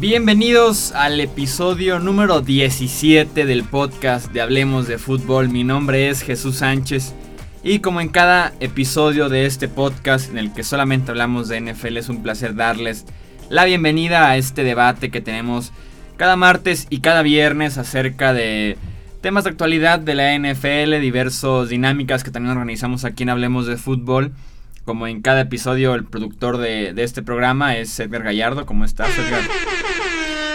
Bienvenidos al episodio número 17 del podcast de Hablemos de Fútbol. Mi nombre es Jesús Sánchez y como en cada episodio de este podcast en el que solamente hablamos de NFL es un placer darles la bienvenida a este debate que tenemos cada martes y cada viernes acerca de temas de actualidad de la NFL, diversas dinámicas que también organizamos aquí en Hablemos de Fútbol. Como en cada episodio, el productor de, de este programa es Edgar Gallardo. ¿Cómo estás, Edgar?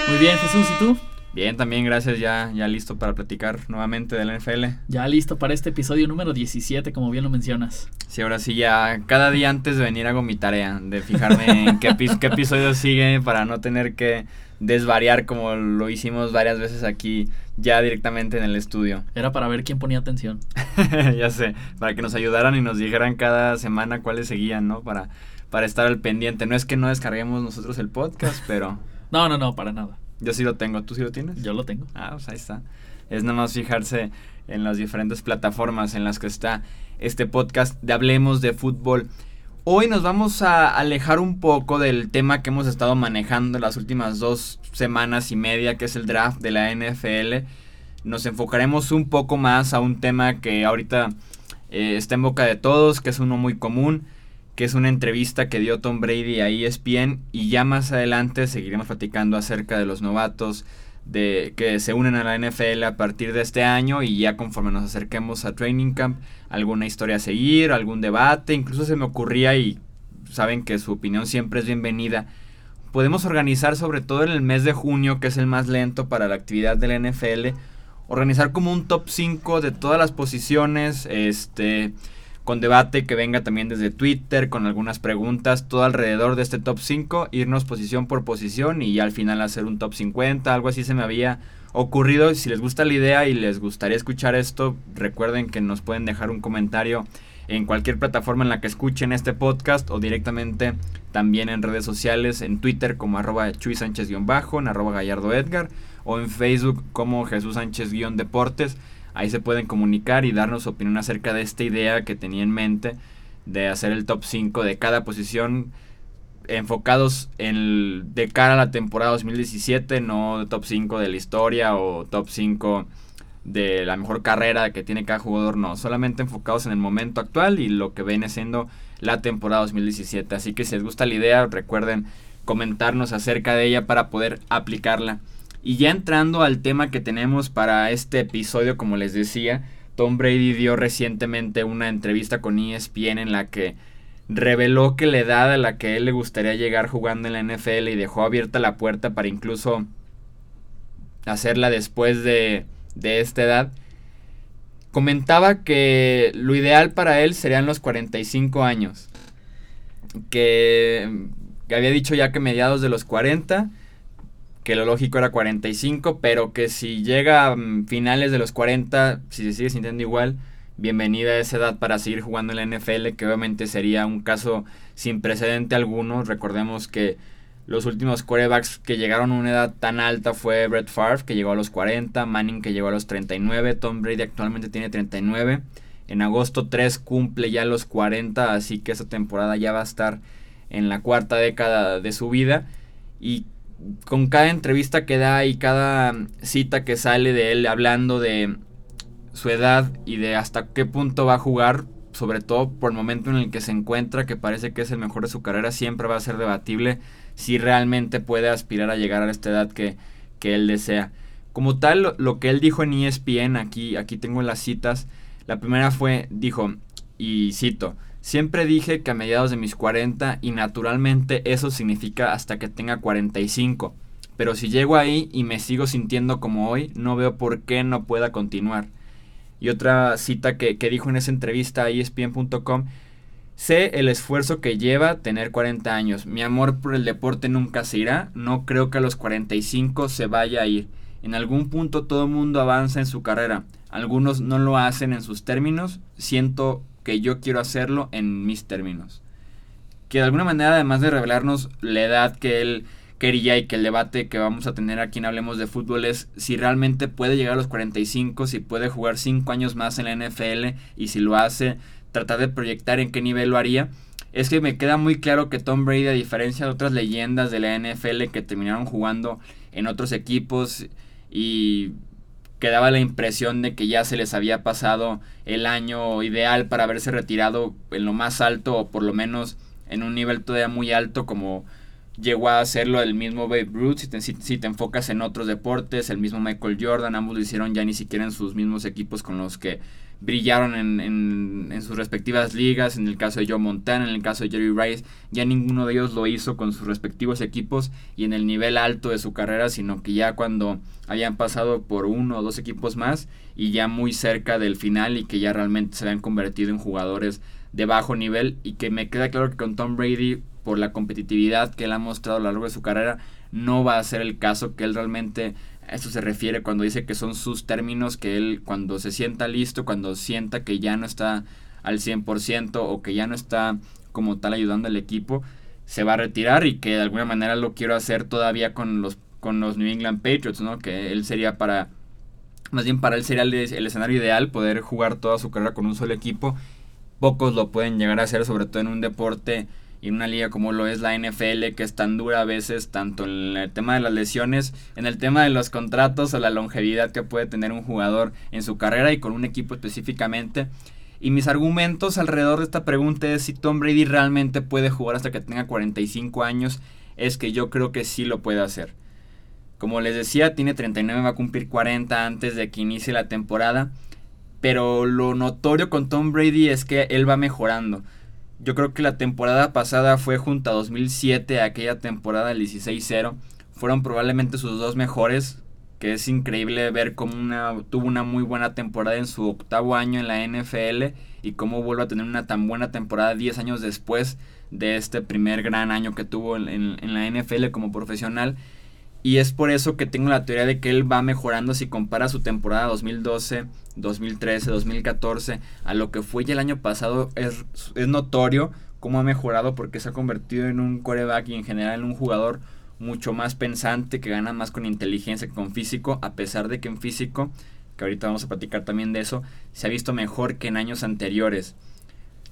Muy bien, Jesús, ¿y tú? Bien, también gracias, ya, ya listo para platicar nuevamente de la NFL. Ya listo para este episodio número 17, como bien lo mencionas. Sí, ahora sí, ya cada día antes de venir hago mi tarea, de fijarme en qué, qué episodio sigue para no tener que desvariar como lo hicimos varias veces aquí ya directamente en el estudio. Era para ver quién ponía atención. ya sé, para que nos ayudaran y nos dijeran cada semana cuáles seguían, ¿no? Para, para estar al pendiente. No es que no descarguemos nosotros el podcast, pero... No, no, no, para nada. Yo sí lo tengo, ¿tú sí lo tienes? Yo lo tengo. Ah, pues ahí está. Es nada más fijarse en las diferentes plataformas en las que está este podcast de Hablemos de Fútbol. Hoy nos vamos a alejar un poco del tema que hemos estado manejando las últimas dos semanas y media, que es el draft de la NFL. Nos enfocaremos un poco más a un tema que ahorita eh, está en boca de todos, que es uno muy común, que es una entrevista que dio Tom Brady a ESPN y ya más adelante seguiremos platicando acerca de los novatos de que se unen a la NFL a partir de este año y ya conforme nos acerquemos a Training Camp, alguna historia a seguir, algún debate, incluso se me ocurría y saben que su opinión siempre es bienvenida. Podemos organizar sobre todo en el mes de junio, que es el más lento para la actividad de la NFL, organizar como un top 5 de todas las posiciones, este con debate que venga también desde Twitter, con algunas preguntas, todo alrededor de este top 5, irnos posición por posición y al final hacer un top 50, algo así se me había ocurrido. Si les gusta la idea y les gustaría escuchar esto, recuerden que nos pueden dejar un comentario en cualquier plataforma en la que escuchen este podcast o directamente también en redes sociales, en Twitter como arroba Chuy Sánchez-bajo, en arroba Gallardo Edgar o en Facebook como Jesús Sánchez-deportes. Ahí se pueden comunicar y darnos opinión acerca de esta idea que tenía en mente de hacer el top 5 de cada posición enfocados en de cara a la temporada 2017, no top 5 de la historia o top 5 de la mejor carrera que tiene cada jugador, no, solamente enfocados en el momento actual y lo que viene siendo la temporada 2017. Así que si les gusta la idea, recuerden comentarnos acerca de ella para poder aplicarla. Y ya entrando al tema que tenemos para este episodio, como les decía, Tom Brady dio recientemente una entrevista con ESPN en la que reveló que la edad a la que él le gustaría llegar jugando en la NFL y dejó abierta la puerta para incluso hacerla después de, de esta edad. Comentaba que lo ideal para él serían los 45 años. Que, había dicho ya que mediados de los 40 que lo lógico era 45, pero que si llega a mm, finales de los 40, si se sigue sintiendo igual, bienvenida a esa edad para seguir jugando en la NFL, que obviamente sería un caso sin precedente alguno. Recordemos que los últimos quarterbacks que llegaron a una edad tan alta fue Brett Favre, que llegó a los 40, Manning, que llegó a los 39, Tom Brady actualmente tiene 39. En agosto 3 cumple ya los 40, así que esa temporada ya va a estar en la cuarta década de su vida. Y con cada entrevista que da y cada cita que sale de él hablando de su edad y de hasta qué punto va a jugar, sobre todo por el momento en el que se encuentra, que parece que es el mejor de su carrera, siempre va a ser debatible si realmente puede aspirar a llegar a esta edad que, que él desea. Como tal, lo, lo, que él dijo en ESPN, aquí, aquí tengo las citas, la primera fue, dijo, y cito, Siempre dije que a mediados de mis 40 y naturalmente eso significa hasta que tenga 45. Pero si llego ahí y me sigo sintiendo como hoy, no veo por qué no pueda continuar. Y otra cita que, que dijo en esa entrevista a ESPN.com, sé el esfuerzo que lleva tener 40 años. Mi amor por el deporte nunca se irá, no creo que a los 45 se vaya a ir. En algún punto todo el mundo avanza en su carrera. Algunos no lo hacen en sus términos. Siento que yo quiero hacerlo en mis términos. Que de alguna manera, además de revelarnos la edad que él quería y que el debate que vamos a tener aquí en Hablemos de Fútbol es si realmente puede llegar a los 45, si puede jugar 5 años más en la NFL y si lo hace tratar de proyectar en qué nivel lo haría, es que me queda muy claro que Tom Brady, a diferencia de otras leyendas de la NFL que terminaron jugando en otros equipos y quedaba la impresión de que ya se les había pasado el año ideal para haberse retirado en lo más alto o por lo menos en un nivel todavía muy alto como llegó a hacerlo el mismo Babe Ruth, si te, si, te, enfocas en otros deportes, el mismo Michael Jordan, ambos lo hicieron ya ni siquiera en sus mismos equipos con los que brillaron en, en, sus respectivas ligas, en el caso de Joe Montana, en el caso de Jerry Rice, ya ninguno de ellos lo hizo con sus respectivos equipos y en el nivel alto de su carrera, sino que ya cuando habían pasado por uno o dos equipos más y ya muy cerca del final y que ya realmente se habían convertido en jugadores de bajo nivel y que me queda claro que con Tom Brady por la competitividad que él ha mostrado a lo largo de su carrera, no va a ser el caso que él realmente a eso se refiere cuando dice que son sus términos que él cuando se sienta listo, cuando sienta que ya no está al 100% o que ya no está como tal ayudando al equipo, se va a retirar y que de alguna manera lo quiero hacer todavía con los con los New England Patriots, ¿no? Que él sería para más bien para él sería el, el escenario ideal poder jugar toda su carrera con un solo equipo. Pocos lo pueden llegar a hacer, sobre todo en un deporte y en una liga como lo es la NFL, que es tan dura a veces, tanto en el tema de las lesiones, en el tema de los contratos o la longevidad que puede tener un jugador en su carrera y con un equipo específicamente. Y mis argumentos alrededor de esta pregunta es si Tom Brady realmente puede jugar hasta que tenga 45 años, es que yo creo que sí lo puede hacer. Como les decía, tiene 39, va a cumplir 40 antes de que inicie la temporada. Pero lo notorio con Tom Brady es que él va mejorando. Yo creo que la temporada pasada fue junto a 2007, aquella temporada del 16-0. Fueron probablemente sus dos mejores, que es increíble ver cómo una, tuvo una muy buena temporada en su octavo año en la NFL y cómo vuelve a tener una tan buena temporada 10 años después de este primer gran año que tuvo en, en la NFL como profesional. Y es por eso que tengo la teoría de que él va mejorando si compara su temporada 2012, 2013, 2014 a lo que fue ya el año pasado. Es, es notorio cómo ha mejorado porque se ha convertido en un coreback y en general en un jugador mucho más pensante, que gana más con inteligencia que con físico, a pesar de que en físico, que ahorita vamos a platicar también de eso, se ha visto mejor que en años anteriores.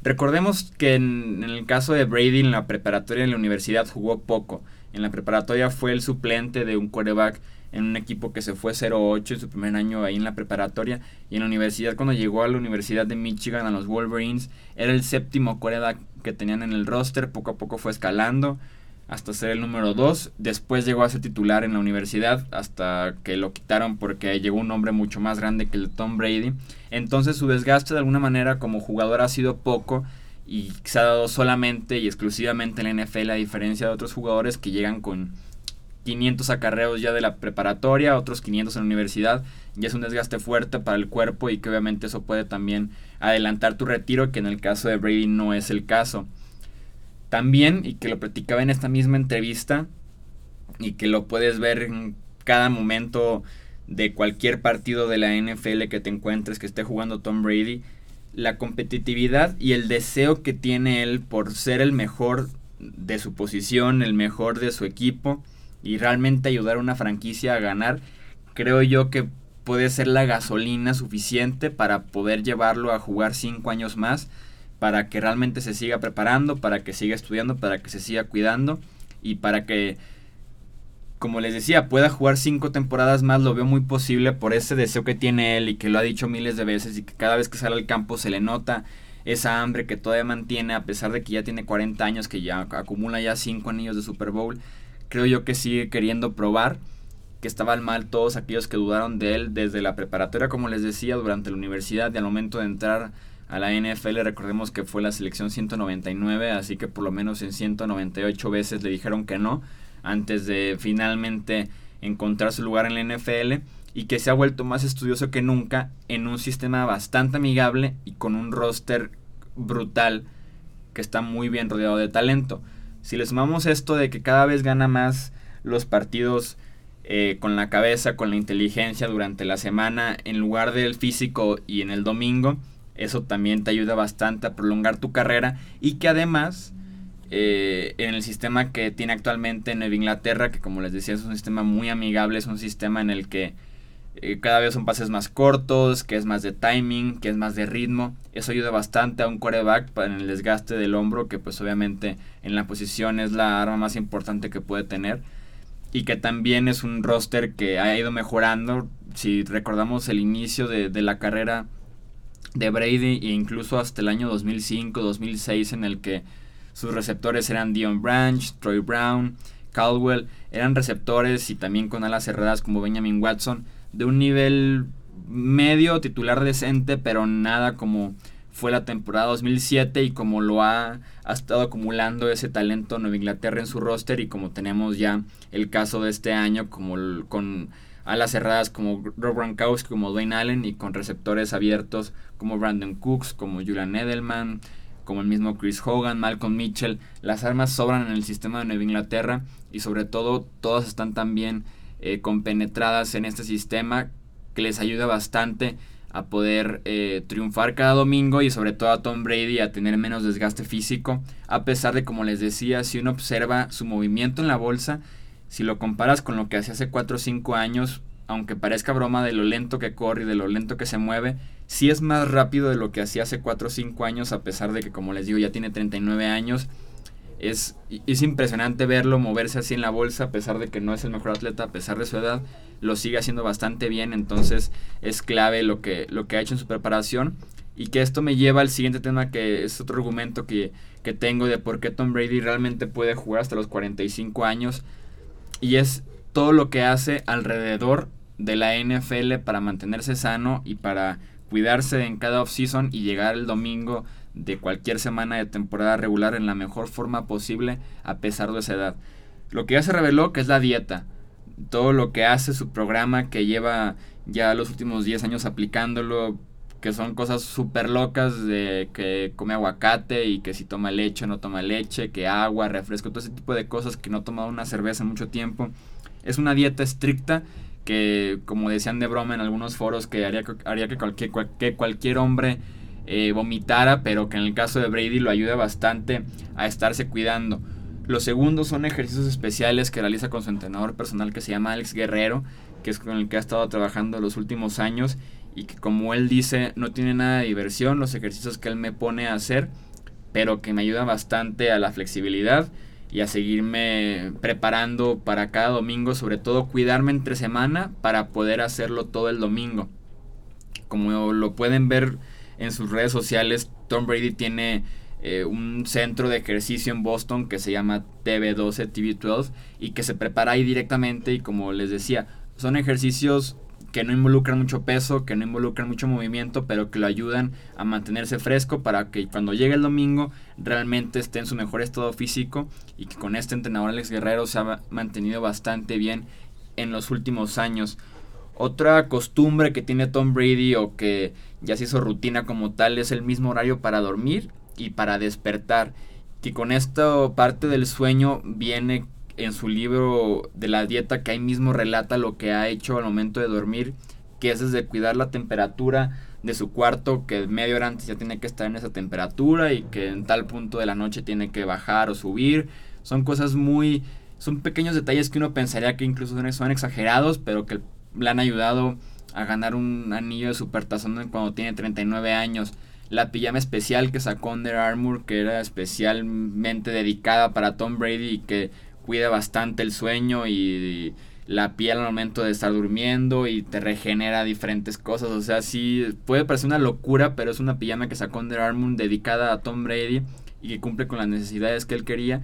Recordemos que en, en el caso de Brady en la preparatoria en la universidad jugó poco en la preparatoria fue el suplente de un quarterback en un equipo que se fue 0-8 en su primer año ahí en la preparatoria. Y en la universidad, cuando llegó a la Universidad de Michigan, a los Wolverines, era el séptimo quarterback que tenían en el roster. Poco a poco fue escalando hasta ser el número 2. Después llegó a ser titular en la universidad hasta que lo quitaron porque llegó un hombre mucho más grande que el Tom Brady. Entonces su desgaste de alguna manera como jugador ha sido poco y se ha dado solamente y exclusivamente en la NFL a diferencia de otros jugadores que llegan con 500 acarreos ya de la preparatoria, otros 500 en la universidad, y es un desgaste fuerte para el cuerpo y que obviamente eso puede también adelantar tu retiro, que en el caso de Brady no es el caso. También, y que lo platicaba en esta misma entrevista, y que lo puedes ver en cada momento de cualquier partido de la NFL que te encuentres que esté jugando Tom Brady, la competitividad y el deseo que tiene él por ser el mejor de su posición, el mejor de su equipo y realmente ayudar a una franquicia a ganar, creo yo que puede ser la gasolina suficiente para poder llevarlo a jugar cinco años más, para que realmente se siga preparando, para que siga estudiando, para que se siga cuidando y para que como les decía, pueda jugar cinco temporadas más, lo veo muy posible por ese deseo que tiene él y que lo ha dicho miles de veces y que cada vez que sale al campo se le nota esa hambre que todavía mantiene a pesar de que ya tiene 40 años, que ya acumula ya cinco anillos de Super Bowl. Creo yo que sigue queriendo probar que estaban mal todos aquellos que dudaron de él desde la preparatoria, como les decía, durante la universidad y al momento de entrar a la NFL. Recordemos que fue la selección 199, así que por lo menos en 198 veces le dijeron que no antes de finalmente encontrar su lugar en la NFL y que se ha vuelto más estudioso que nunca en un sistema bastante amigable y con un roster brutal que está muy bien rodeado de talento. Si le sumamos esto de que cada vez gana más los partidos eh, con la cabeza, con la inteligencia durante la semana, en lugar del físico y en el domingo, eso también te ayuda bastante a prolongar tu carrera y que además eh, en el sistema que tiene actualmente Nueva Inglaterra, que como les decía es un sistema muy amigable, es un sistema en el que eh, cada vez son pases más cortos, que es más de timing, que es más de ritmo. Eso ayuda bastante a un quarterback para el desgaste del hombro, que pues obviamente en la posición es la arma más importante que puede tener. Y que también es un roster que ha ido mejorando. Si recordamos el inicio de, de la carrera de Brady e incluso hasta el año 2005, 2006 en el que sus receptores eran Dion Branch, Troy Brown, Caldwell, eran receptores y también con alas cerradas como Benjamin Watson de un nivel medio titular decente, pero nada como fue la temporada 2007 y como lo ha, ha, estado acumulando ese talento Nueva Inglaterra en su roster y como tenemos ya el caso de este año como con alas cerradas como Rob Gronkowski, como Dwayne Allen y con receptores abiertos como Brandon Cooks, como Julian Edelman, como el mismo Chris Hogan, Malcolm Mitchell. Las armas sobran en el sistema de Nueva Inglaterra y sobre todo todas están también eh, compenetradas en este sistema que les ayuda bastante a poder eh, triunfar cada domingo y sobre todo a Tom Brady a tener menos desgaste físico, a pesar de como les decía, si uno observa su movimiento en la bolsa, si lo comparas con lo que hacía hace 4 o 5 años, aunque parezca broma de lo lento que corre y de lo lento que se mueve, sí es más rápido de lo que hacía hace 4 o 5 años, a pesar de que como les digo ya tiene 39 años es, es impresionante verlo moverse así en la bolsa, a pesar de que no es el mejor atleta, a pesar de su edad, lo sigue haciendo bastante bien, entonces es clave lo que, lo que ha hecho en su preparación. Y que esto me lleva al siguiente tema, que es otro argumento que, que tengo de por qué Tom Brady realmente puede jugar hasta los 45 años. Y es todo lo que hace alrededor de la NFL para mantenerse sano y para cuidarse en cada offseason y llegar el domingo de cualquier semana de temporada regular en la mejor forma posible a pesar de esa edad. Lo que ya se reveló que es la dieta. Todo lo que hace su programa que lleva ya los últimos 10 años aplicándolo, que son cosas súper locas de que come aguacate y que si toma leche o no toma leche, que agua, refresco, todo ese tipo de cosas que no ha tomado una cerveza en mucho tiempo. Es una dieta estricta que, como decían de broma en algunos foros, que haría, haría que, cualquier, que cualquier hombre eh, vomitara, pero que en el caso de Brady lo ayuda bastante a estarse cuidando. Los segundos son ejercicios especiales que realiza con su entrenador personal que se llama Alex Guerrero, que es con el que ha estado trabajando los últimos años y que como él dice no tiene nada de diversión los ejercicios que él me pone a hacer, pero que me ayuda bastante a la flexibilidad y a seguirme preparando para cada domingo, sobre todo cuidarme entre semana para poder hacerlo todo el domingo. Como lo pueden ver en sus redes sociales, Tom Brady tiene eh, un centro de ejercicio en Boston que se llama TV12, TV12, y que se prepara ahí directamente y como les decía, son ejercicios que no involucran mucho peso, que no involucran mucho movimiento, pero que lo ayudan a mantenerse fresco para que cuando llegue el domingo realmente esté en su mejor estado físico y que con este entrenador Alex Guerrero se ha mantenido bastante bien en los últimos años. Otra costumbre que tiene Tom Brady o que ya se hizo rutina como tal es el mismo horario para dormir y para despertar. Que con esto parte del sueño viene en su libro de la dieta que ahí mismo relata lo que ha hecho al momento de dormir, que es desde cuidar la temperatura de su cuarto, que media hora antes ya tiene que estar en esa temperatura y que en tal punto de la noche tiene que bajar o subir. Son cosas muy... Son pequeños detalles que uno pensaría que incluso son exagerados, pero que le han ayudado a ganar un anillo de supertazón cuando tiene 39 años. La pijama especial que sacó Under Armour, que era especialmente dedicada para Tom Brady y que cuida bastante el sueño y la piel al momento de estar durmiendo y te regenera diferentes cosas. O sea, sí, puede parecer una locura, pero es una pijama que sacó Under Armour dedicada a Tom Brady y que cumple con las necesidades que él quería.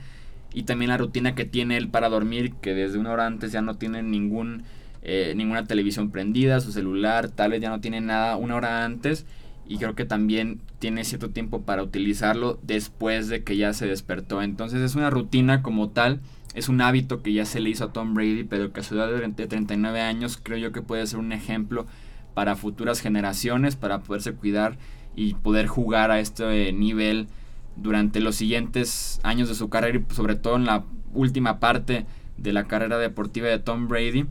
Y también la rutina que tiene él para dormir, que desde una hora antes ya no tiene ningún eh, ninguna televisión prendida, su celular, tal vez ya no tiene nada una hora antes y creo que también tiene cierto tiempo para utilizarlo después de que ya se despertó. Entonces es una rutina como tal, es un hábito que ya se le hizo a Tom Brady, pero que a su edad de 39 años creo yo que puede ser un ejemplo para futuras generaciones, para poderse cuidar y poder jugar a este nivel durante los siguientes años de su carrera y sobre todo en la última parte de la carrera deportiva de Tom Brady.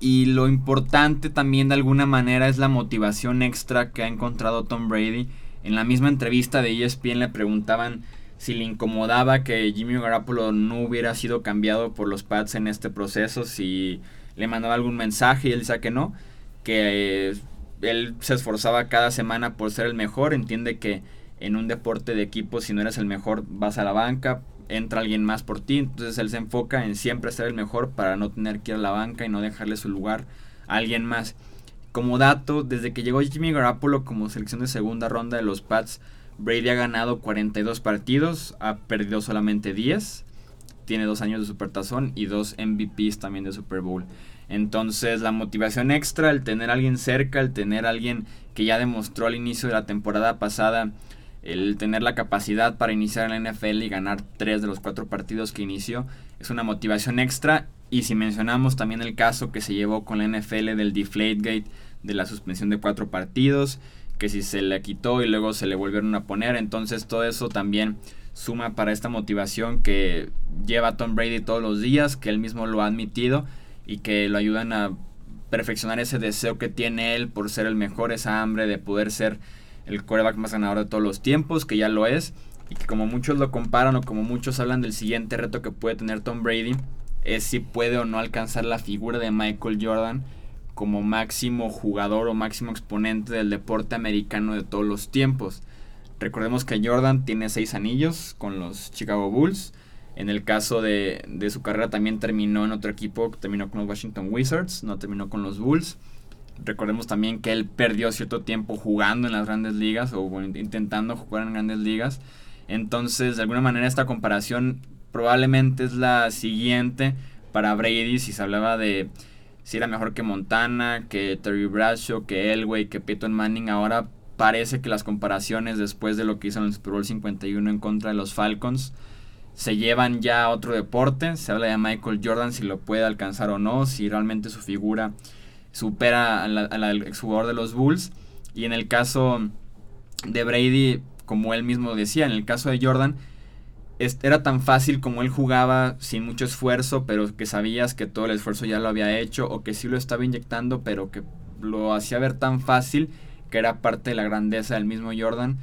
Y lo importante también de alguna manera es la motivación extra que ha encontrado Tom Brady. En la misma entrevista de ESPN le preguntaban si le incomodaba que Jimmy Garoppolo no hubiera sido cambiado por los Pats en este proceso, si le mandaba algún mensaje y él decía que no, que él se esforzaba cada semana por ser el mejor, entiende que en un deporte de equipo si no eres el mejor vas a la banca, entra alguien más por ti, entonces él se enfoca en siempre ser el mejor para no tener que ir a la banca y no dejarle su lugar a alguien más. Como dato, desde que llegó Jimmy Garoppolo como selección de segunda ronda de los Pats, Brady ha ganado 42 partidos, ha perdido solamente 10, tiene dos años de supertazón y dos MVPs también de Super Bowl. Entonces la motivación extra, el tener a alguien cerca, el tener a alguien que ya demostró al inicio de la temporada pasada el tener la capacidad para iniciar en la NFL y ganar tres de los cuatro partidos que inició es una motivación extra. Y si mencionamos también el caso que se llevó con la NFL del Deflategate, de la suspensión de cuatro partidos, que si se le quitó y luego se le volvieron a poner, entonces todo eso también suma para esta motivación que lleva Tom Brady todos los días, que él mismo lo ha admitido y que lo ayudan a perfeccionar ese deseo que tiene él por ser el mejor, esa hambre de poder ser el coreback más ganador de todos los tiempos, que ya lo es, y que como muchos lo comparan o como muchos hablan del siguiente reto que puede tener Tom Brady, es si puede o no alcanzar la figura de Michael Jordan como máximo jugador o máximo exponente del deporte americano de todos los tiempos. Recordemos que Jordan tiene seis anillos con los Chicago Bulls. En el caso de, de su carrera también terminó en otro equipo, terminó con los Washington Wizards, no terminó con los Bulls. Recordemos también que él perdió cierto tiempo jugando en las grandes ligas o intentando jugar en grandes ligas. Entonces, de alguna manera, esta comparación probablemente es la siguiente para Brady si se hablaba de si era mejor que Montana, que Terry Bradshaw, que Elway, que Peyton Manning. Ahora parece que las comparaciones después de lo que hizo en el Super Bowl 51 en contra de los Falcons se llevan ya a otro deporte. Se habla de Michael Jordan si lo puede alcanzar o no, si realmente su figura supera al exjugador de los Bulls. Y en el caso de Brady, como él mismo decía, en el caso de Jordan, era tan fácil como él jugaba sin mucho esfuerzo, pero que sabías que todo el esfuerzo ya lo había hecho, o que sí lo estaba inyectando, pero que lo hacía ver tan fácil que era parte de la grandeza del mismo Jordan.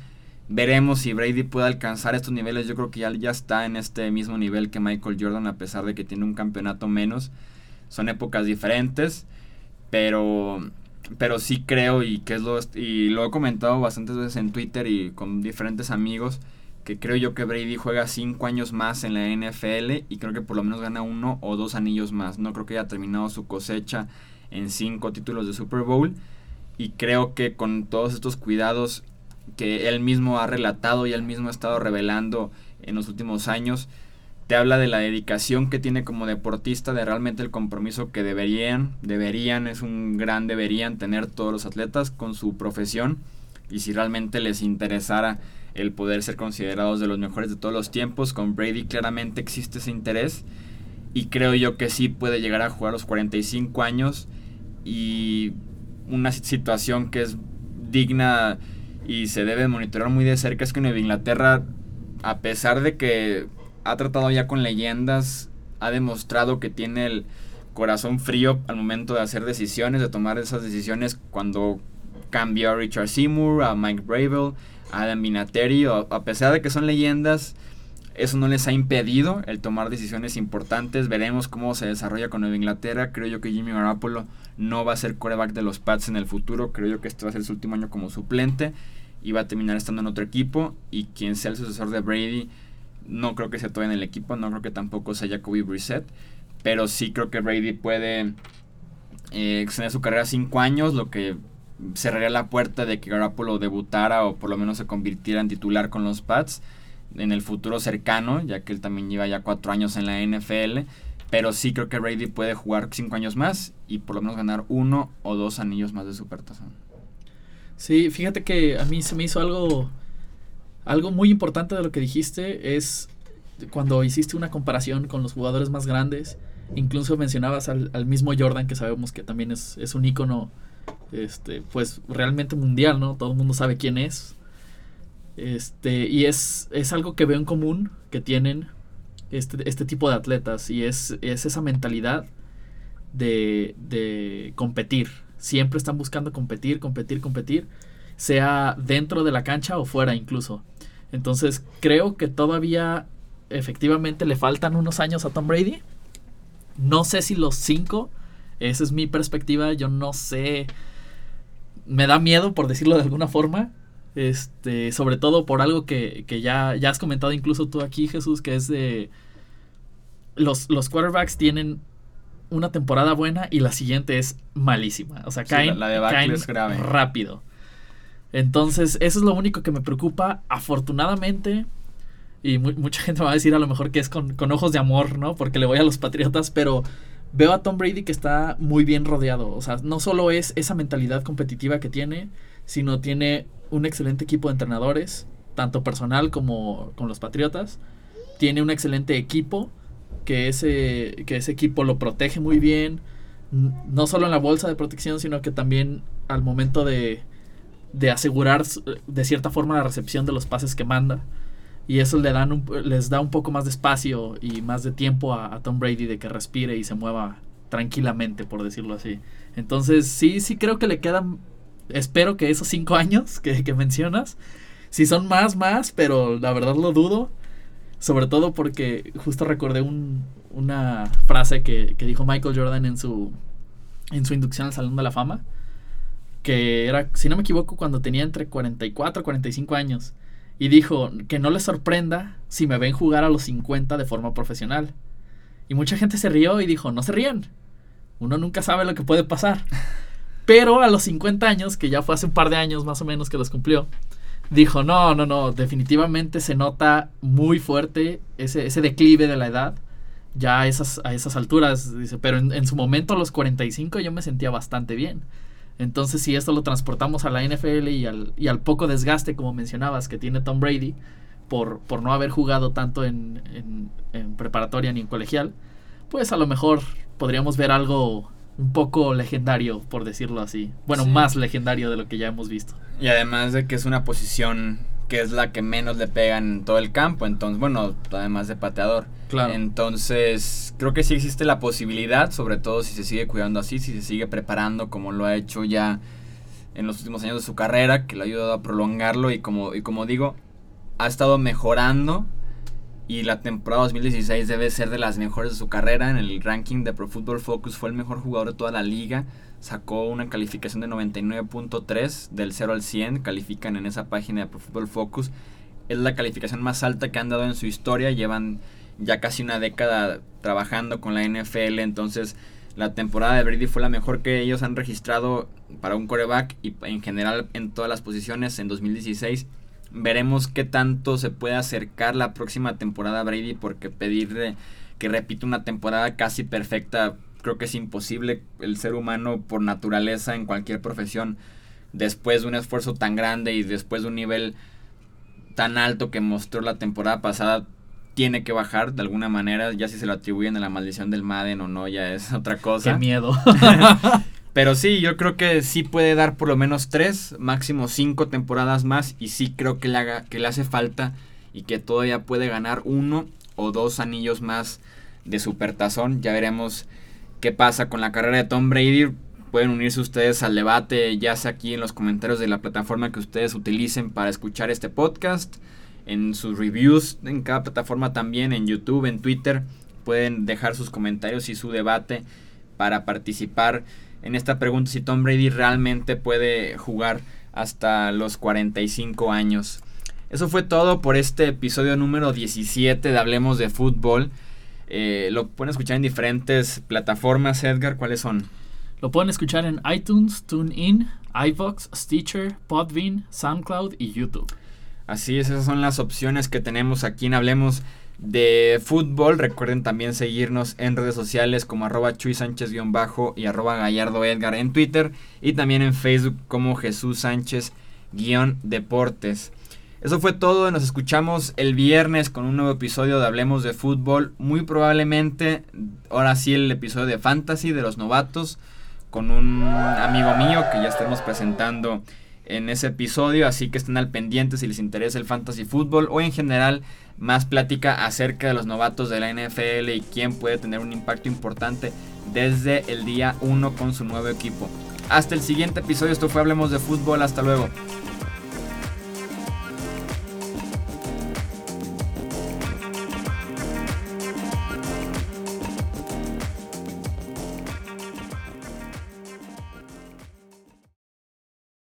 Veremos si Brady puede alcanzar estos niveles. Yo creo que ya, ya está en este mismo nivel que Michael Jordan, a pesar de que tiene un campeonato menos. Son épocas diferentes. Pero, pero sí creo y que es lo, y lo he comentado bastantes veces en Twitter y con diferentes amigos que creo yo que Brady juega cinco años más en la NFL y creo que por lo menos gana uno o dos anillos más. No creo que haya terminado su cosecha en cinco títulos de Super Bowl y creo que con todos estos cuidados que él mismo ha relatado y él mismo ha estado revelando en los últimos años, te habla de la dedicación que tiene como deportista, de realmente el compromiso que deberían, deberían, es un gran deberían tener todos los atletas con su profesión y si realmente les interesara el poder ser considerados de los mejores de todos los tiempos, con Brady claramente existe ese interés y creo yo que sí puede llegar a jugar a los 45 años y una situación que es digna y se debe monitorear muy de cerca es que Nueva Inglaterra, a pesar de que ha tratado ya con leyendas, ha demostrado que tiene el corazón frío al momento de hacer decisiones, de tomar esas decisiones cuando cambió a Richard Seymour, a Mike Bravel, a Adam Vinatieri, a pesar de que son leyendas, eso no les ha impedido el tomar decisiones importantes. Veremos cómo se desarrolla con Nueva Inglaterra. Creo yo que Jimmy Garoppolo no va a ser coreback de los Pats en el futuro. Creo yo que este va a ser su último año como suplente y va a terminar estando en otro equipo. Y quien sea el sucesor de Brady no creo que sea todavía en el equipo, no creo que tampoco sea Jacoby Brissett, pero sí creo que Brady puede eh, extender su carrera 5 años, lo que cerraría la puerta de que Garoppolo debutara o por lo menos se convirtiera en titular con los Pats en el futuro cercano, ya que él también lleva ya 4 años en la NFL. Pero sí creo que Brady puede jugar 5 años más y por lo menos ganar uno o dos anillos más de Supertazón. Sí, fíjate que a mí se me hizo algo algo muy importante de lo que dijiste es cuando hiciste una comparación con los jugadores más grandes, incluso mencionabas al, mismo Jordan, que sabemos que también es, un ícono, este, pues realmente mundial, ¿no? Todo el mundo sabe quién es. Este, y es, es algo que veo en común que tienen este, este tipo de atletas, y es, es esa mentalidad de, de competir. Siempre están buscando competir, competir, competir, sea dentro de la cancha o fuera incluso. Entonces creo que todavía efectivamente le faltan unos años a Tom Brady. No sé si los cinco Esa es mi perspectiva. Yo no sé. Me da miedo, por decirlo de alguna forma. Este, sobre todo por algo que, que ya, ya has comentado incluso tú aquí, Jesús, que es de. Los, los quarterbacks tienen una temporada buena y la siguiente es malísima. O sea, caen, la, caen es grave. rápido. Entonces, eso es lo único que me preocupa. Afortunadamente, y mucha gente va a decir a lo mejor que es con, con, ojos de amor, ¿no? Porque le voy a los Patriotas, pero veo a Tom Brady que está muy bien rodeado. O sea, no solo es esa mentalidad competitiva que tiene, sino tiene un excelente equipo de entrenadores, tanto personal como con los Patriotas. Tiene un excelente equipo, que ese, que ese equipo lo protege muy bien, no solo en la bolsa de protección, sino que también al momento de, de asegurar de cierta forma la recepción de los pases que manda. Y eso le dan les da un poco más de espacio y más de tiempo a, Tom Brady de que respire y se mueva tranquilamente, por decirlo así. Entonces, sí, sí creo que le quedan, espero que esos cinco años que, que mencionas, si son más, más, pero la verdad lo dudo. Sobre todo porque justo recordé un, una frase que, que, dijo Michael Jordan en su, en su inducción al Salón de la Fama. Que era, si no me equivoco, cuando tenía entre 44 y 45 años y dijo que no les sorprenda si me ven jugar a los 50 de forma profesional. Y mucha gente se rió y dijo, no se rían. Uno nunca sabe lo que puede pasar. Pero a los 50 años, que ya fue hace un par de años más o menos que los cumplió, dijo, no, no, no, definitivamente se nota muy fuerte ese, ese declive de la edad. Ya a esas, a esas alturas, dice, pero en, en su momento a los 45 yo me sentía bastante bien. Entonces, si esto lo transportamos a la NFL y al, y al poco desgaste, como mencionabas, que tiene Tom Brady por, por no haber jugado tanto en, en, preparatoria ni en colegial, pues a lo mejor podríamos ver algo un poco legendario, por decirlo así. Bueno, más legendario de lo que ya hemos visto. Y además de que es una posición que es la que menos le pegan en todo el campo. Entonces, bueno, además de pateador. Claro. Entonces, creo que sí existe la posibilidad, sobre todo si se sigue cuidando así, si se sigue preparando como lo ha hecho ya en los últimos años de su carrera, que le ha ayudado a prolongarlo y como, y como digo, ha estado mejorando y la temporada 2016 debe ser de las mejores de su carrera. En el ranking de Pro Football Focus fue el mejor jugador de toda la liga sacó una calificación de 99.3 del 0 al 100, califican en esa página de Pro Football Focus. Es la calificación más alta que han dado en su historia, llevan ya casi una década trabajando con la NFL, entonces la temporada de Brady fue la mejor que ellos han registrado para un coreback y en general en todas las posiciones en 2016. Veremos qué tanto se puede acercar la próxima temporada a Brady porque pedirle que repita una temporada casi perfecta creo que es imposible el ser humano por naturaleza en cualquier profesión, después de un esfuerzo tan grande y después de un nivel tan alto que mostró la temporada pasada, tiene que bajar de alguna manera, ya si se lo atribuyen a la maldición del Madden o no, ya es otra cosa. Qué miedo. Pero sí, yo creo que sí puede dar por lo menos tres, máximo cinco temporadas más y sí creo que le, haga, que le hace falta y que todavía puede ganar uno o dos anillos más de supertazón. Ya veremos qué pasa con la carrera de Tom Brady. Pueden unirse ustedes al debate, ya sea aquí en los comentarios de la plataforma que ustedes utilicen para escuchar este podcast, en sus reviews, en cada plataforma también, en YouTube, en Twitter. Pueden dejar sus comentarios y su debate para participar en esta pregunta si Tom Brady realmente puede jugar hasta los 45 años. Eso fue todo por este episodio número 17 de Hablemos de Fútbol. Eh, lo pueden escuchar en diferentes plataformas, Edgar. ¿Cuáles son? Lo pueden escuchar en iTunes, TuneIn, iVox, Stitcher, Podbean, SoundCloud y YouTube. Así es, esas son las opciones que tenemos aquí en Hablemos de Fútbol. Recuerden también seguirnos en redes sociales como arroba Chuy Sánchez-bajo y arroba Gallardo Edgar en Twitter y también en Facebook como Jesús Sánchez-deportes. Eso fue todo, nos escuchamos el viernes con un nuevo episodio de Hablemos de Fútbol, muy probablemente ahora sí el episodio de Fantasy de los novatos con un amigo mío que ya estemos presentando en ese episodio, así que estén al pendiente si les interesa el fantasy fútbol o en general más plática acerca de los novatos de la NFL y quién puede tener un impacto importante desde el día 1 con su nuevo equipo. Hasta el siguiente episodio, esto fue Hablemos de Fútbol, hasta luego.